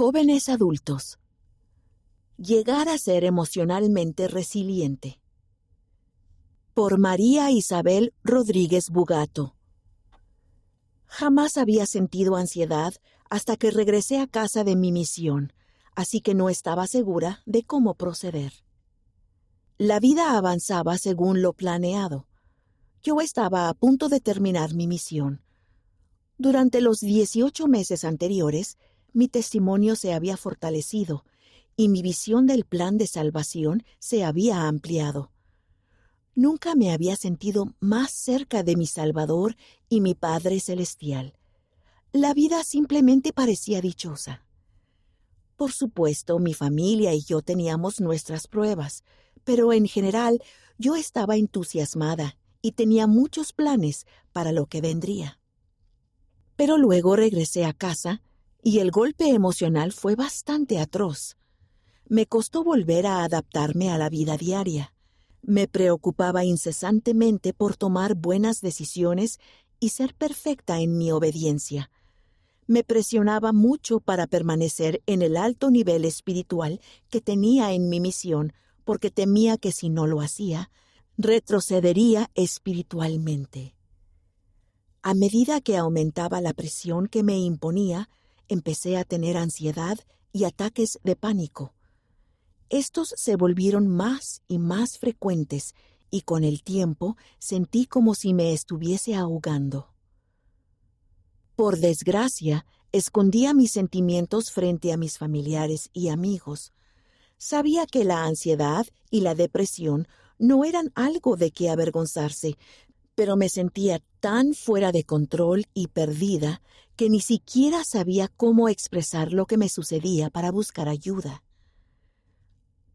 Jóvenes adultos. Llegar a ser emocionalmente resiliente. Por María Isabel Rodríguez Bugato. Jamás había sentido ansiedad hasta que regresé a casa de mi misión, así que no estaba segura de cómo proceder. La vida avanzaba según lo planeado. Yo estaba a punto de terminar mi misión. Durante los 18 meses anteriores, mi testimonio se había fortalecido y mi visión del plan de salvación se había ampliado. Nunca me había sentido más cerca de mi Salvador y mi Padre Celestial. La vida simplemente parecía dichosa. Por supuesto, mi familia y yo teníamos nuestras pruebas, pero en general yo estaba entusiasmada y tenía muchos planes para lo que vendría. Pero luego regresé a casa y el golpe emocional fue bastante atroz. Me costó volver a adaptarme a la vida diaria. Me preocupaba incesantemente por tomar buenas decisiones y ser perfecta en mi obediencia. Me presionaba mucho para permanecer en el alto nivel espiritual que tenía en mi misión, porque temía que si no lo hacía, retrocedería espiritualmente. A medida que aumentaba la presión que me imponía, empecé a tener ansiedad y ataques de pánico. Estos se volvieron más y más frecuentes y con el tiempo sentí como si me estuviese ahogando. Por desgracia, escondía mis sentimientos frente a mis familiares y amigos. Sabía que la ansiedad y la depresión no eran algo de qué avergonzarse, pero me sentía tan fuera de control y perdida que ni siquiera sabía cómo expresar lo que me sucedía para buscar ayuda.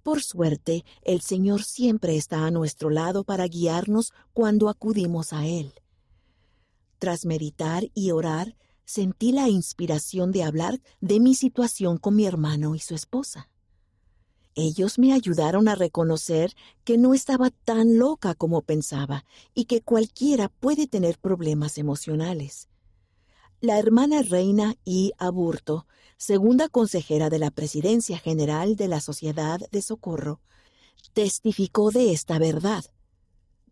Por suerte, el Señor siempre está a nuestro lado para guiarnos cuando acudimos a Él. Tras meditar y orar, sentí la inspiración de hablar de mi situación con mi hermano y su esposa. Ellos me ayudaron a reconocer que no estaba tan loca como pensaba y que cualquiera puede tener problemas emocionales. La hermana Reina I. Aburto, segunda consejera de la Presidencia General de la Sociedad de Socorro, testificó de esta verdad.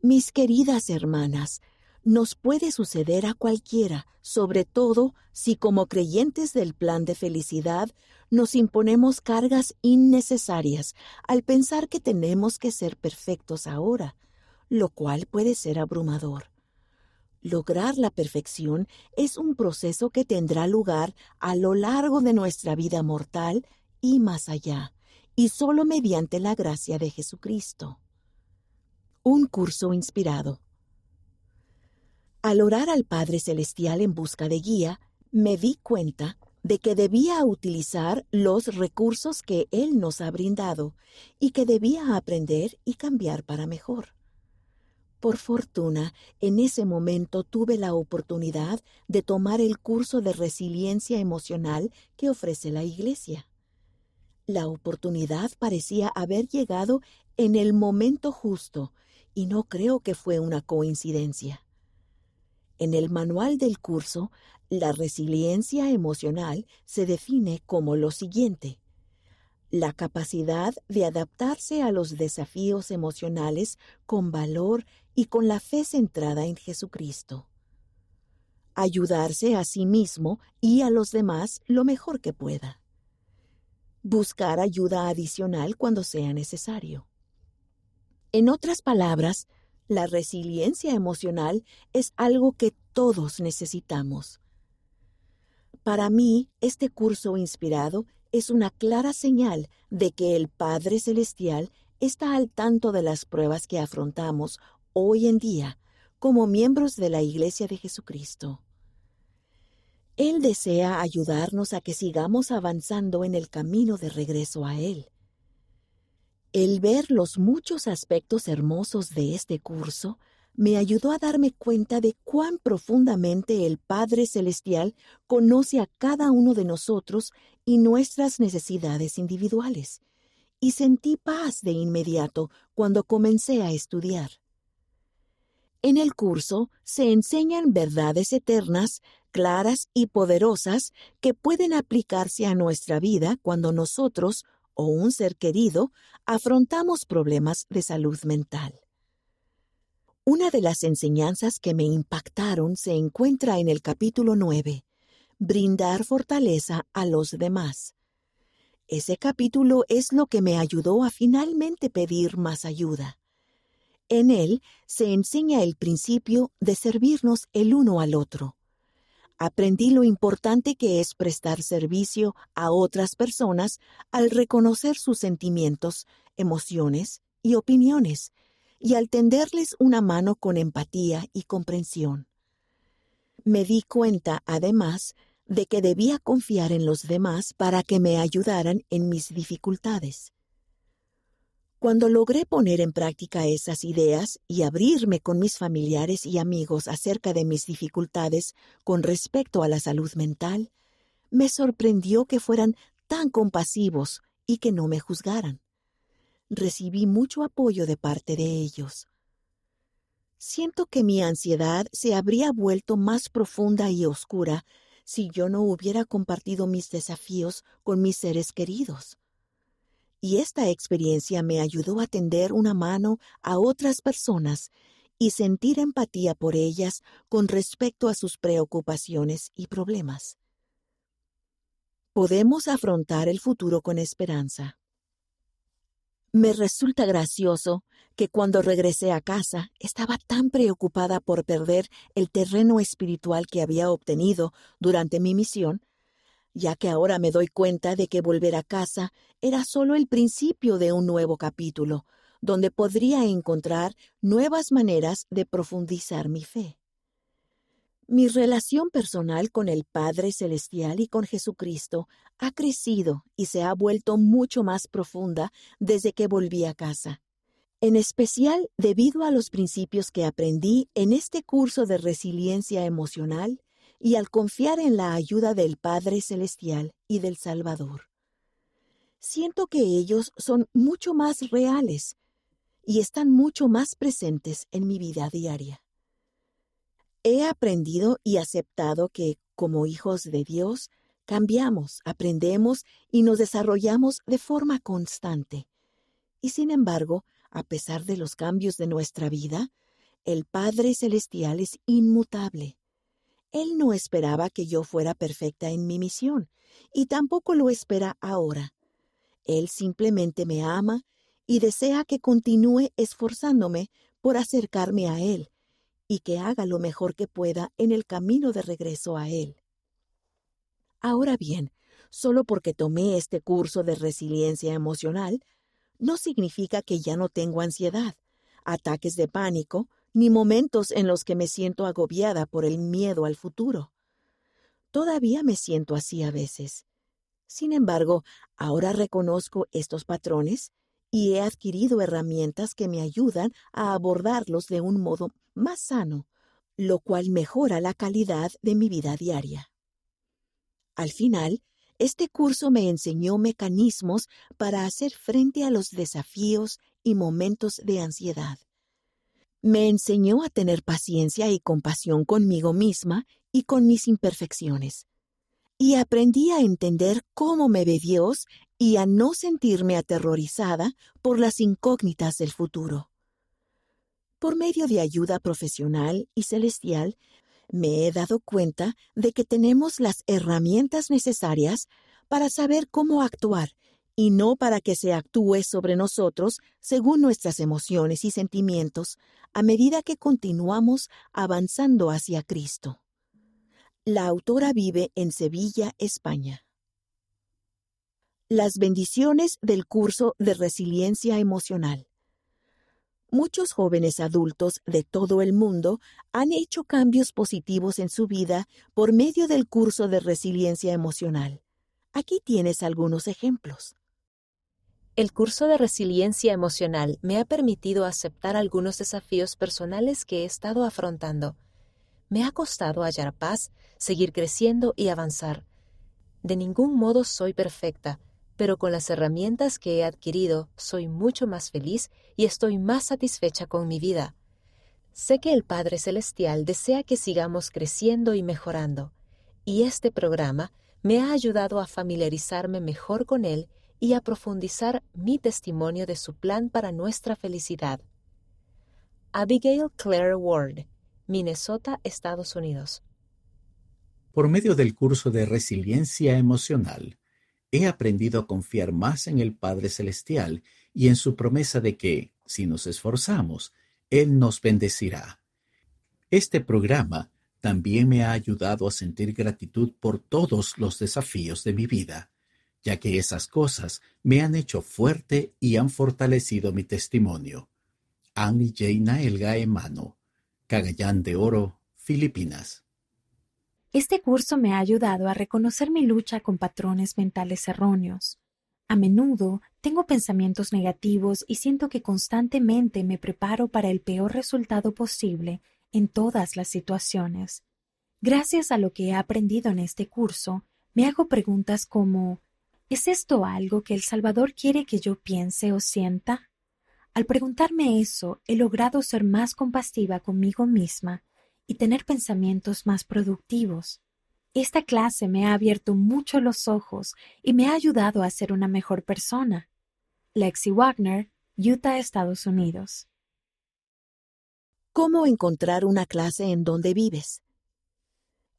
Mis queridas hermanas, nos puede suceder a cualquiera, sobre todo si como creyentes del plan de felicidad nos imponemos cargas innecesarias al pensar que tenemos que ser perfectos ahora, lo cual puede ser abrumador. Lograr la perfección es un proceso que tendrá lugar a lo largo de nuestra vida mortal y más allá, y solo mediante la gracia de Jesucristo. Un curso inspirado. Al orar al Padre Celestial en busca de guía, me di cuenta de que debía utilizar los recursos que Él nos ha brindado y que debía aprender y cambiar para mejor. Por fortuna, en ese momento tuve la oportunidad de tomar el curso de resiliencia emocional que ofrece la Iglesia. La oportunidad parecía haber llegado en el momento justo, y no creo que fue una coincidencia. En el manual del curso, la resiliencia emocional se define como lo siguiente. La capacidad de adaptarse a los desafíos emocionales con valor y con la fe centrada en Jesucristo. Ayudarse a sí mismo y a los demás lo mejor que pueda. Buscar ayuda adicional cuando sea necesario. En otras palabras, la resiliencia emocional es algo que todos necesitamos. Para mí, este curso inspirado es una clara señal de que el Padre Celestial está al tanto de las pruebas que afrontamos hoy en día como miembros de la Iglesia de Jesucristo. Él desea ayudarnos a que sigamos avanzando en el camino de regreso a Él. El ver los muchos aspectos hermosos de este curso me ayudó a darme cuenta de cuán profundamente el Padre Celestial conoce a cada uno de nosotros y nuestras necesidades individuales, y sentí paz de inmediato cuando comencé a estudiar. En el curso se enseñan verdades eternas claras y poderosas que pueden aplicarse a nuestra vida cuando nosotros o un ser querido afrontamos problemas de salud mental. Una de las enseñanzas que me impactaron se encuentra en el capítulo 9, Brindar fortaleza a los demás. Ese capítulo es lo que me ayudó a finalmente pedir más ayuda. En él se enseña el principio de servirnos el uno al otro. Aprendí lo importante que es prestar servicio a otras personas al reconocer sus sentimientos, emociones y opiniones, y al tenderles una mano con empatía y comprensión. Me di cuenta, además, de que debía confiar en los demás para que me ayudaran en mis dificultades. Cuando logré poner en práctica esas ideas y abrirme con mis familiares y amigos acerca de mis dificultades con respecto a la salud mental, me sorprendió que fueran tan compasivos y que no me juzgaran recibí mucho apoyo de parte de ellos. Siento que mi ansiedad se habría vuelto más profunda y oscura si yo no hubiera compartido mis desafíos con mis seres queridos. Y esta experiencia me ayudó a tender una mano a otras personas y sentir empatía por ellas con respecto a sus preocupaciones y problemas. Podemos afrontar el futuro con esperanza. Me resulta gracioso que cuando regresé a casa estaba tan preocupada por perder el terreno espiritual que había obtenido durante mi misión, ya que ahora me doy cuenta de que volver a casa era solo el principio de un nuevo capítulo, donde podría encontrar nuevas maneras de profundizar mi fe. Mi relación personal con el Padre Celestial y con Jesucristo ha crecido y se ha vuelto mucho más profunda desde que volví a casa, en especial debido a los principios que aprendí en este curso de resiliencia emocional y al confiar en la ayuda del Padre Celestial y del Salvador. Siento que ellos son mucho más reales y están mucho más presentes en mi vida diaria. He aprendido y aceptado que, como hijos de Dios, cambiamos, aprendemos y nos desarrollamos de forma constante. Y sin embargo, a pesar de los cambios de nuestra vida, el Padre Celestial es inmutable. Él no esperaba que yo fuera perfecta en mi misión, y tampoco lo espera ahora. Él simplemente me ama y desea que continúe esforzándome por acercarme a Él y que haga lo mejor que pueda en el camino de regreso a Él. Ahora bien, solo porque tomé este curso de resiliencia emocional, no significa que ya no tengo ansiedad, ataques de pánico, ni momentos en los que me siento agobiada por el miedo al futuro. Todavía me siento así a veces. Sin embargo, ahora reconozco estos patrones y he adquirido herramientas que me ayudan a abordarlos de un modo más sano, lo cual mejora la calidad de mi vida diaria. Al final, este curso me enseñó mecanismos para hacer frente a los desafíos y momentos de ansiedad. Me enseñó a tener paciencia y compasión conmigo misma y con mis imperfecciones. Y aprendí a entender cómo me ve Dios y a no sentirme aterrorizada por las incógnitas del futuro. Por medio de ayuda profesional y celestial, me he dado cuenta de que tenemos las herramientas necesarias para saber cómo actuar y no para que se actúe sobre nosotros según nuestras emociones y sentimientos a medida que continuamos avanzando hacia Cristo. La autora vive en Sevilla, España. Las bendiciones del curso de resiliencia emocional. Muchos jóvenes adultos de todo el mundo han hecho cambios positivos en su vida por medio del curso de resiliencia emocional. Aquí tienes algunos ejemplos. El curso de resiliencia emocional me ha permitido aceptar algunos desafíos personales que he estado afrontando. Me ha costado hallar paz, seguir creciendo y avanzar. De ningún modo soy perfecta, pero con las herramientas que he adquirido soy mucho más feliz y estoy más satisfecha con mi vida. Sé que el Padre Celestial desea que sigamos creciendo y mejorando, y este programa me ha ayudado a familiarizarme mejor con Él y a profundizar mi testimonio de su plan para nuestra felicidad. Abigail Claire Ward, Minnesota, Estados Unidos. Por medio del curso de resiliencia emocional, he aprendido a confiar más en el Padre Celestial y en su promesa de que, si nos esforzamos, Él nos bendecirá. Este programa también me ha ayudado a sentir gratitud por todos los desafíos de mi vida, ya que esas cosas me han hecho fuerte y han fortalecido mi testimonio. Annie Jaina Elga Emano, Cagayán de Oro, Filipinas. Este curso me ha ayudado a reconocer mi lucha con patrones mentales erróneos. A menudo tengo pensamientos negativos y siento que constantemente me preparo para el peor resultado posible en todas las situaciones. Gracias a lo que he aprendido en este curso, me hago preguntas como ¿Es esto algo que el Salvador quiere que yo piense o sienta? Al preguntarme eso, he logrado ser más compasiva conmigo misma y tener pensamientos más productivos. Esta clase me ha abierto mucho los ojos y me ha ayudado a ser una mejor persona. Lexi Wagner, Utah, Estados Unidos. ¿Cómo encontrar una clase en donde vives?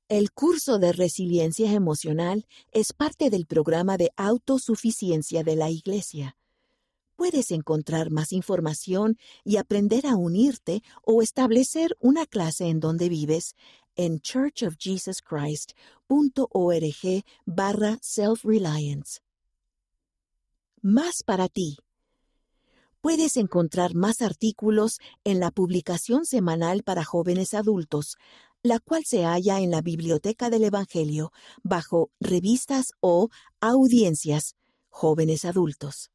El curso de resiliencia emocional es parte del programa de autosuficiencia de la Iglesia puedes encontrar más información y aprender a unirte o establecer una clase en donde vives en churchofjesuschrist.org barra self-reliance. Más para ti. Puedes encontrar más artículos en la publicación semanal para jóvenes adultos, la cual se halla en la Biblioteca del Evangelio bajo revistas o audiencias jóvenes adultos.